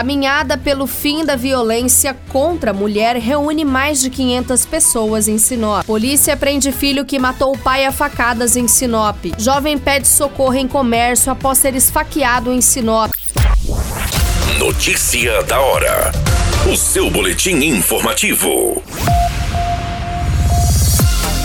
Caminhada pelo fim da violência contra a mulher reúne mais de 500 pessoas em Sinop. Polícia prende filho que matou o pai a facadas em Sinop. Jovem pede socorro em comércio após ser esfaqueado em Sinop. Notícia da hora. O seu boletim informativo.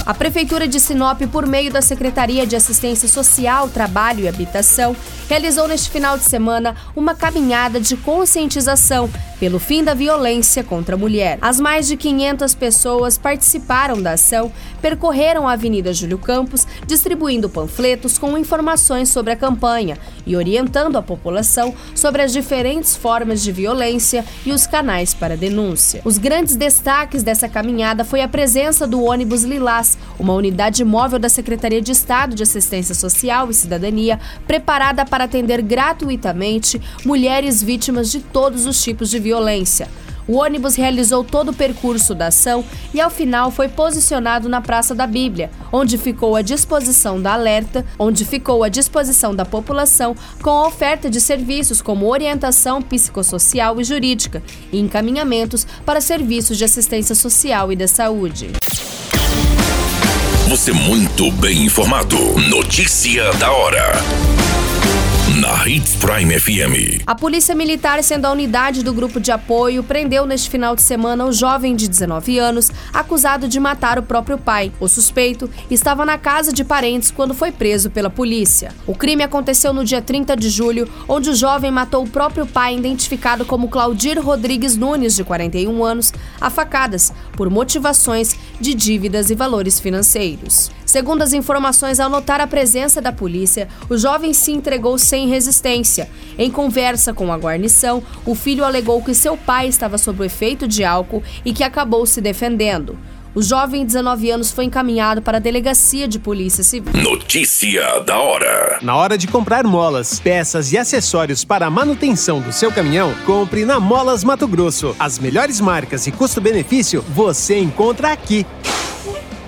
A Prefeitura de Sinop, por meio da Secretaria de Assistência Social, Trabalho e Habitação, realizou neste final de semana uma caminhada de conscientização pelo fim da violência contra a mulher. As mais de 500 pessoas participaram da ação, percorreram a Avenida Júlio Campos, distribuindo panfletos com informações sobre a campanha e orientando a população sobre as diferentes formas de violência e os canais para denúncia. Os grandes destaques dessa caminhada foi a presença do ônibus Lilás, uma unidade móvel da Secretaria de Estado de Assistência Social e Cidadania, preparada para atender gratuitamente mulheres vítimas de todos os tipos de violência. O ônibus realizou todo o percurso da ação e, ao final, foi posicionado na Praça da Bíblia, onde ficou à disposição da alerta, onde ficou à disposição da população com a oferta de serviços como orientação psicossocial e jurídica e encaminhamentos para serviços de assistência social e da saúde. Você muito bem informado. Notícia da hora na Hits Prime FM. A Polícia Militar, sendo a unidade do grupo de apoio, prendeu neste final de semana um jovem de 19 anos acusado de matar o próprio pai. O suspeito estava na casa de parentes quando foi preso pela polícia. O crime aconteceu no dia 30 de julho, onde o jovem matou o próprio pai, identificado como Claudir Rodrigues Nunes, de 41 anos, a facadas, por motivações de dívidas e valores financeiros. Segundo as informações, ao notar a presença da polícia, o jovem se entregou sem resistência. Em conversa com a guarnição, o filho alegou que seu pai estava sob o efeito de álcool e que acabou se defendendo. O jovem de 19 anos foi encaminhado para a delegacia de polícia civil. Notícia da hora. Na hora de comprar molas, peças e acessórios para a manutenção do seu caminhão, compre na Molas Mato Grosso. As melhores marcas e custo-benefício você encontra aqui.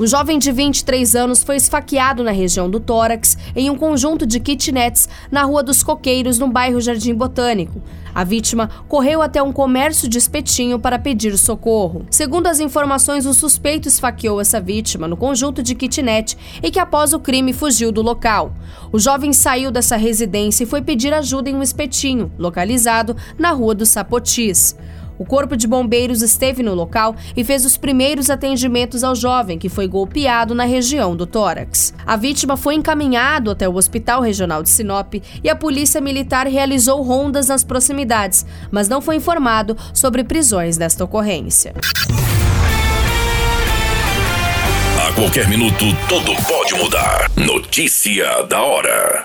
O jovem de 23 anos foi esfaqueado na região do tórax em um conjunto de kitnets na Rua dos Coqueiros, no bairro Jardim Botânico. A vítima correu até um comércio de espetinho para pedir socorro. Segundo as informações, o suspeito esfaqueou essa vítima no conjunto de kitnet e que após o crime fugiu do local. O jovem saiu dessa residência e foi pedir ajuda em um espetinho, localizado na Rua dos Sapotis. O Corpo de Bombeiros esteve no local e fez os primeiros atendimentos ao jovem que foi golpeado na região do tórax. A vítima foi encaminhado até o Hospital Regional de Sinop e a Polícia Militar realizou rondas nas proximidades, mas não foi informado sobre prisões desta ocorrência. A qualquer minuto, tudo pode mudar. Notícia da hora.